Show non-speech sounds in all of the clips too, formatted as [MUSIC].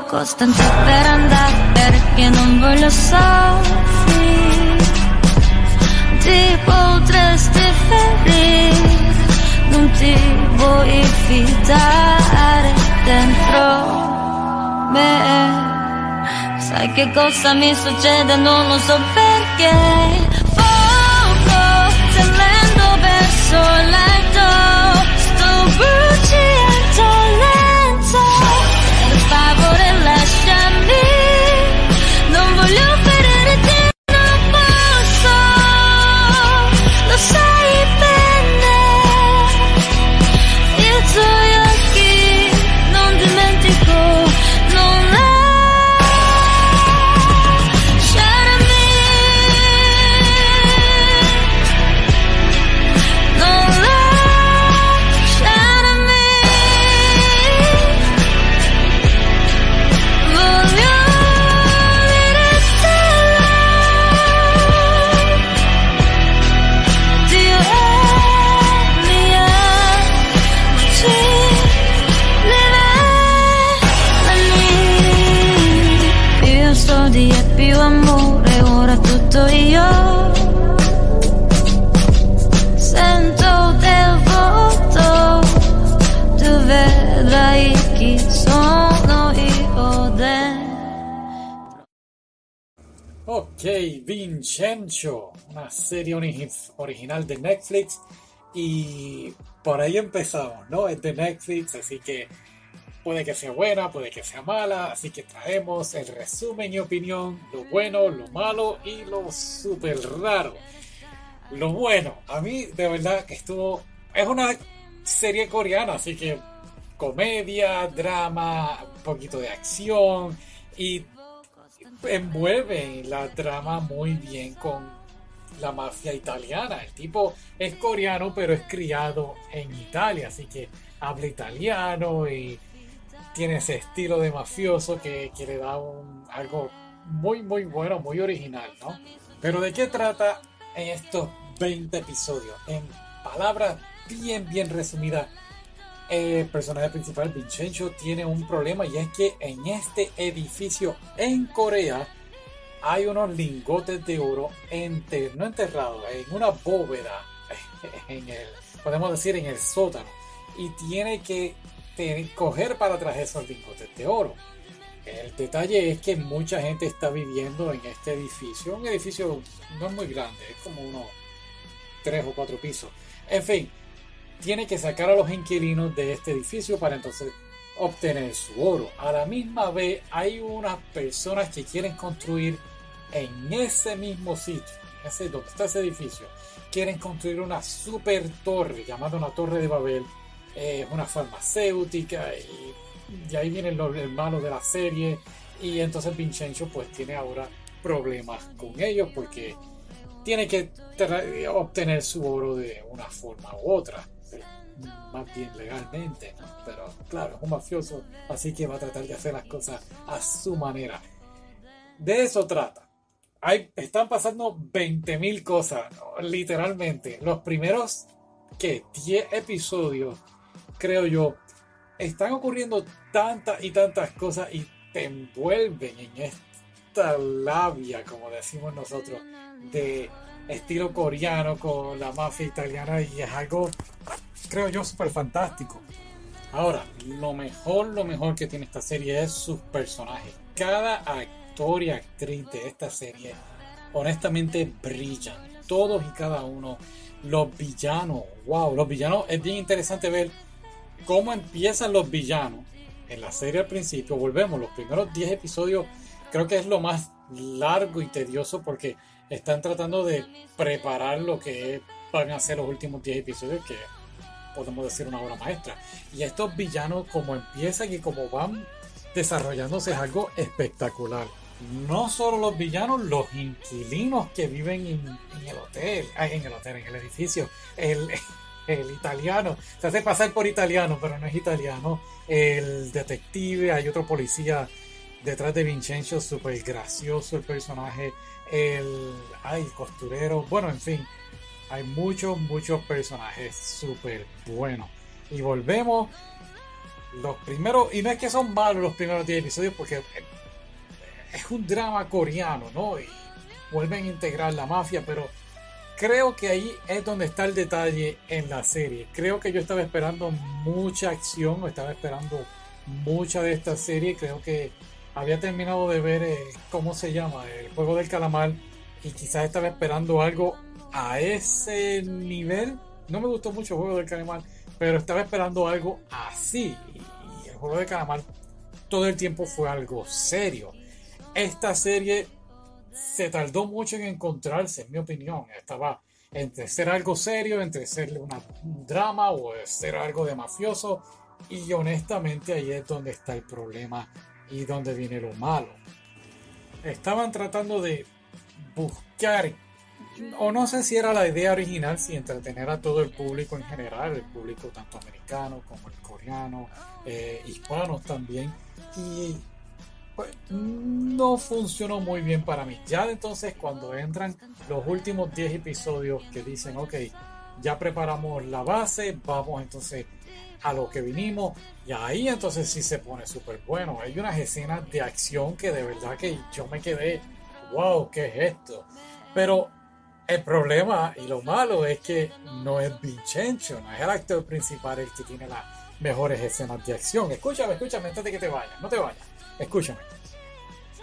Vivo costante per andare perché non voglio soffrire. Ti potresti ferire Non ti vuoi fidare dentro me. Sai che cosa mi succede, non lo so perché. Fuoco, salendo verso il Ok, Vincenzo, una serie ori- original de Netflix y por ahí empezamos, ¿no? Es de Netflix, así que puede que sea buena, puede que sea mala, así que traemos el resumen y opinión, lo bueno, lo malo y lo súper raro. Lo bueno, a mí de verdad que estuvo, es una serie coreana, así que comedia, drama, un poquito de acción y envuelve la trama muy bien con la mafia italiana. El tipo es coreano, pero es criado en Italia, así que habla italiano y tiene ese estilo de mafioso que, que le da un, algo muy, muy bueno, muy original, ¿no? Pero ¿de qué trata en estos 20 episodios? En palabras bien, bien resumidas, el personaje principal, Vincenzo, tiene un problema y es que en este edificio en Corea hay unos lingotes de oro enter- no enterrados, en una bóveda, [LAUGHS] en el, podemos decir en el sótano, y tiene que te- coger para atrás esos lingotes de oro. El detalle es que mucha gente está viviendo en este edificio, un edificio no muy grande, es como unos tres o cuatro pisos. En fin, tiene que sacar a los inquilinos de este edificio para entonces obtener su oro. A la misma vez hay unas personas que quieren construir en ese mismo sitio, ese, donde está ese edificio, quieren construir una super torre llamada una torre de Babel, eh, una farmacéutica y, y ahí viene el, el malo de la serie. Y entonces Vincenzo pues tiene ahora problemas con ellos porque tiene que obtener su oro de una forma u otra, más bien legalmente, pero claro, es un mafioso, así que va a tratar de hacer las cosas a su manera. De eso trata. Hay, están pasando 20.000 cosas, literalmente. Los primeros que 10 episodios, creo yo, están ocurriendo tantas y tantas cosas y te envuelven en esta labia, como decimos nosotros, de estilo coreano con la mafia italiana y es algo, creo yo, súper fantástico. Ahora, lo mejor, lo mejor que tiene esta serie es sus personajes. Cada actor y actriz de esta serie, honestamente, brillan. Todos y cada uno. Los villanos, wow, los villanos, es bien interesante ver cómo empiezan los villanos en la serie al principio. Volvemos, los primeros 10 episodios creo que es lo más largo y tedioso porque están tratando de preparar lo que van a ser los últimos 10 episodios que podemos decir una obra maestra. Y estos villanos como empiezan y como van desarrollándose es algo espectacular. No solo los villanos, los inquilinos que viven en, en el hotel, en el hotel, en el edificio, el, [LAUGHS] el italiano, se hace pasar por italiano, pero no es italiano, el detective, hay otro policía detrás de Vincenzo, súper gracioso el personaje, el, ay, costurero, bueno, en fin, hay muchos, muchos personajes súper buenos. Y volvemos, los primeros, y no es que son malos los primeros 10 episodios, porque es un drama coreano, ¿no? Y vuelven a integrar la mafia, pero creo que ahí es donde está el detalle en la serie. Creo que yo estaba esperando mucha acción, estaba esperando mucha de esta serie. Creo que había terminado de ver, eh, ¿cómo se llama? El juego del calamar. Y quizás estaba esperando algo a ese nivel. No me gustó mucho el juego del calamar, pero estaba esperando algo así. Y el juego del calamar todo el tiempo fue algo serio. Esta serie se tardó mucho en encontrarse, en mi opinión. Estaba entre ser algo serio, entre ser una, un drama o ser algo de mafioso. Y honestamente ahí es donde está el problema y donde viene lo malo. Estaban tratando de buscar, o no sé si era la idea original, si entretener a todo el público en general, el público tanto americano como el coreano, eh, hispanos también. Y pues, no funcionó muy bien para mí. Ya entonces cuando entran los últimos 10 episodios que dicen, ok, ya preparamos la base, vamos entonces a lo que vinimos, y ahí entonces sí se pone súper bueno. Hay unas escenas de acción que de verdad que yo me quedé, wow, ¿qué es esto? Pero el problema y lo malo es que no es Vincenzo, no es el actor principal el que tiene las mejores escenas de acción. Escúchame, escúchame antes de que te vayas, no te vayas. Escúchame.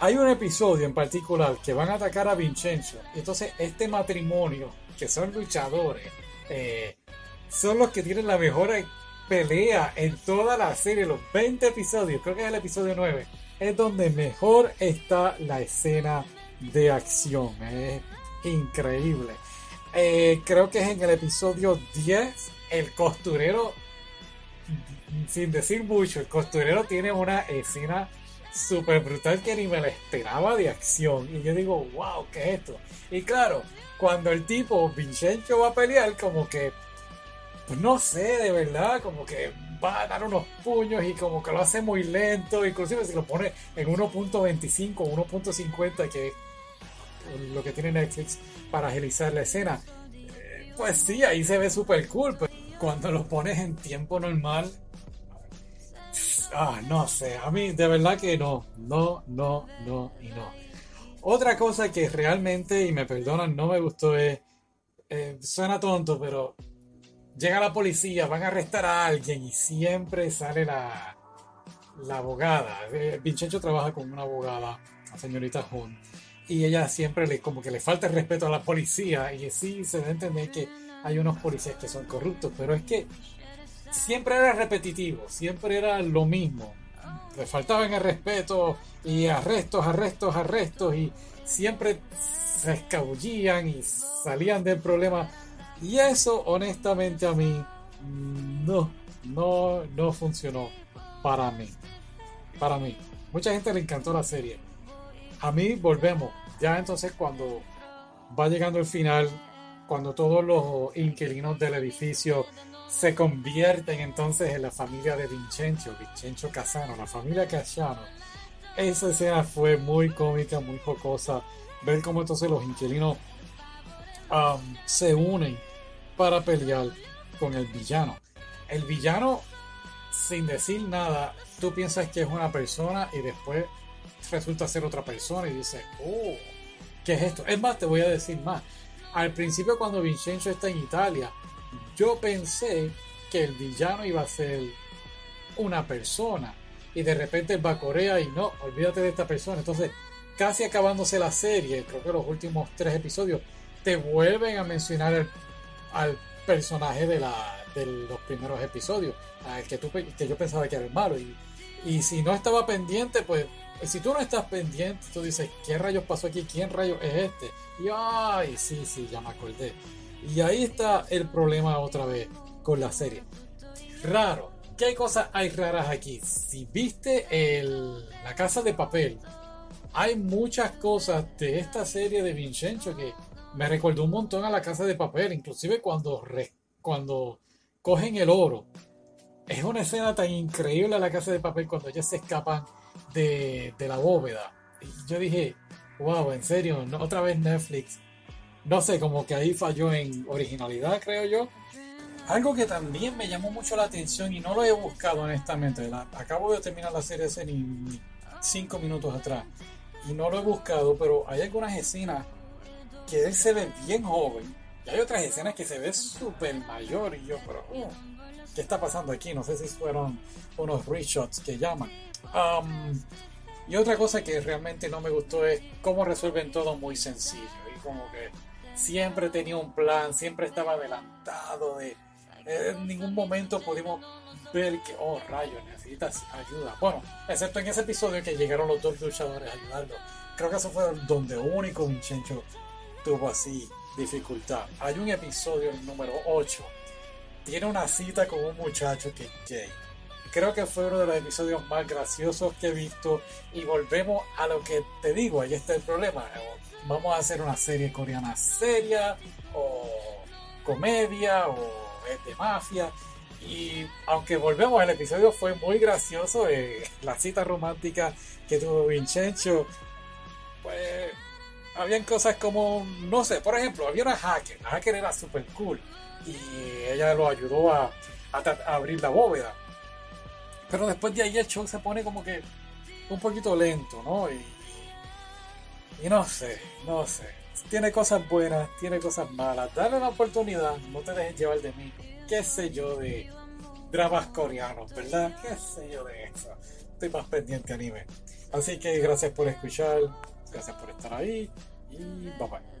Hay un episodio en particular que van a atacar a Vincenzo. Y entonces este matrimonio, que son luchadores, eh, son los que tienen la mejor pelea en toda la serie, los 20 episodios, creo que es el episodio 9, es donde mejor está la escena de acción. Increíble. Eh, creo que es en el episodio 10, el costurero, sin decir mucho, el costurero tiene una escena súper brutal que ni me la esperaba de acción. Y yo digo, wow, ¿qué es esto? Y claro, cuando el tipo, Vincenzo, va a pelear, como que, pues no sé, de verdad, como que va a dar unos puños y como que lo hace muy lento, inclusive si lo pone en 1.25 o 1.50, que lo que tiene Netflix para agilizar la escena, eh, pues sí, ahí se ve súper cool, pero cuando lo pones en tiempo normal, ah, no sé, a mí de verdad que no, no, no, no y no. Otra cosa que realmente, y me perdonan, no me gustó es, eh, suena tonto, pero llega la policía, van a arrestar a alguien y siempre sale la, la abogada. Eh, Vincenzo trabaja con una abogada, la señorita Hunt, y ella siempre le, como que le falta el respeto a la policía, y sí se debe entender que hay unos policías que son corruptos, pero es que siempre era repetitivo, siempre era lo mismo. Le faltaban el respeto y arrestos, arrestos, arrestos y siempre se escabullían y salían del problema. Y eso honestamente a mí no, no, no funcionó para mí. Para mí. Mucha gente le encantó la serie. A mí volvemos. Ya entonces cuando va llegando el final, cuando todos los inquilinos del edificio se convierten entonces en la familia de Vincenzo, Vincenzo Casano, la familia Casano. Esa escena fue muy cómica, muy jocosa. Ver cómo entonces los inquilinos um, se unen para pelear con el villano. El villano, sin decir nada, tú piensas que es una persona y después resulta ser otra persona y dices, oh, ¿qué es esto? Es más, te voy a decir más. Al principio cuando Vincenzo está en Italia, yo pensé que el villano iba a ser una persona y de repente va a Corea y no, olvídate de esta persona. Entonces, casi acabándose la serie, creo que los últimos tres episodios, te vuelven a mencionar al personaje de, la, de los primeros episodios, al que, tú, que yo pensaba que era el malo. Y si no estaba pendiente, pues si tú no estás pendiente, tú dices, ¿qué rayos pasó aquí? ¿Quién rayos es este? Y ay, sí, sí, ya me acordé. Y ahí está el problema otra vez con la serie. Raro. ¿Qué cosas hay raras aquí? Si viste el, la casa de papel, hay muchas cosas de esta serie de Vincenzo que me recordó un montón a la casa de papel. Inclusive cuando, cuando cogen el oro. Es una escena tan increíble a la casa de papel cuando ellas se escapan de, de la bóveda. Y yo dije, wow, en serio, otra vez Netflix. No sé, como que ahí falló en originalidad, creo yo. Algo que también me llamó mucho la atención y no lo he buscado honestamente. acabo de terminar la serie hace ni cinco minutos atrás y no lo he buscado, pero hay algunas escenas que él se ve bien joven y hay otras escenas que se ve súper mayor y yo, pero ¿qué está pasando aquí? No sé si fueron unos reshots que llaman. Um, y otra cosa que realmente no me gustó es cómo resuelven todo muy sencillo y como que siempre tenía un plan, siempre estaba adelantado de en ningún momento pudimos ver que, oh rayos, necesitas ayuda. Bueno, excepto en ese episodio que llegaron los dos luchadores a ayudarlo. Creo que eso fue donde único Vincenzo tuvo así dificultad. Hay un episodio, el número 8. Tiene una cita con un muchacho que es gay. Creo que fue uno de los episodios más graciosos que he visto. Y volvemos a lo que te digo, ahí está el problema. Vamos a hacer una serie coreana seria o comedia o de mafia. Y aunque volvemos al episodio, fue muy gracioso. Eh, la cita romántica que tuvo Vincenzo, pues habían cosas como, no sé, por ejemplo, había una hacker. La hacker era super cool y ella lo ayudó a, a, abrir la bóveda. Pero después de ahí el show se pone como que un poquito lento, ¿no? Y, y no sé, no sé tiene cosas buenas, tiene cosas malas. Dale una oportunidad, no te dejes llevar de mí. ¿Qué sé yo de dramas coreanos, verdad? ¿Qué sé yo de eso? Estoy más pendiente anime. Así que gracias por escuchar, gracias por estar ahí y bye bye.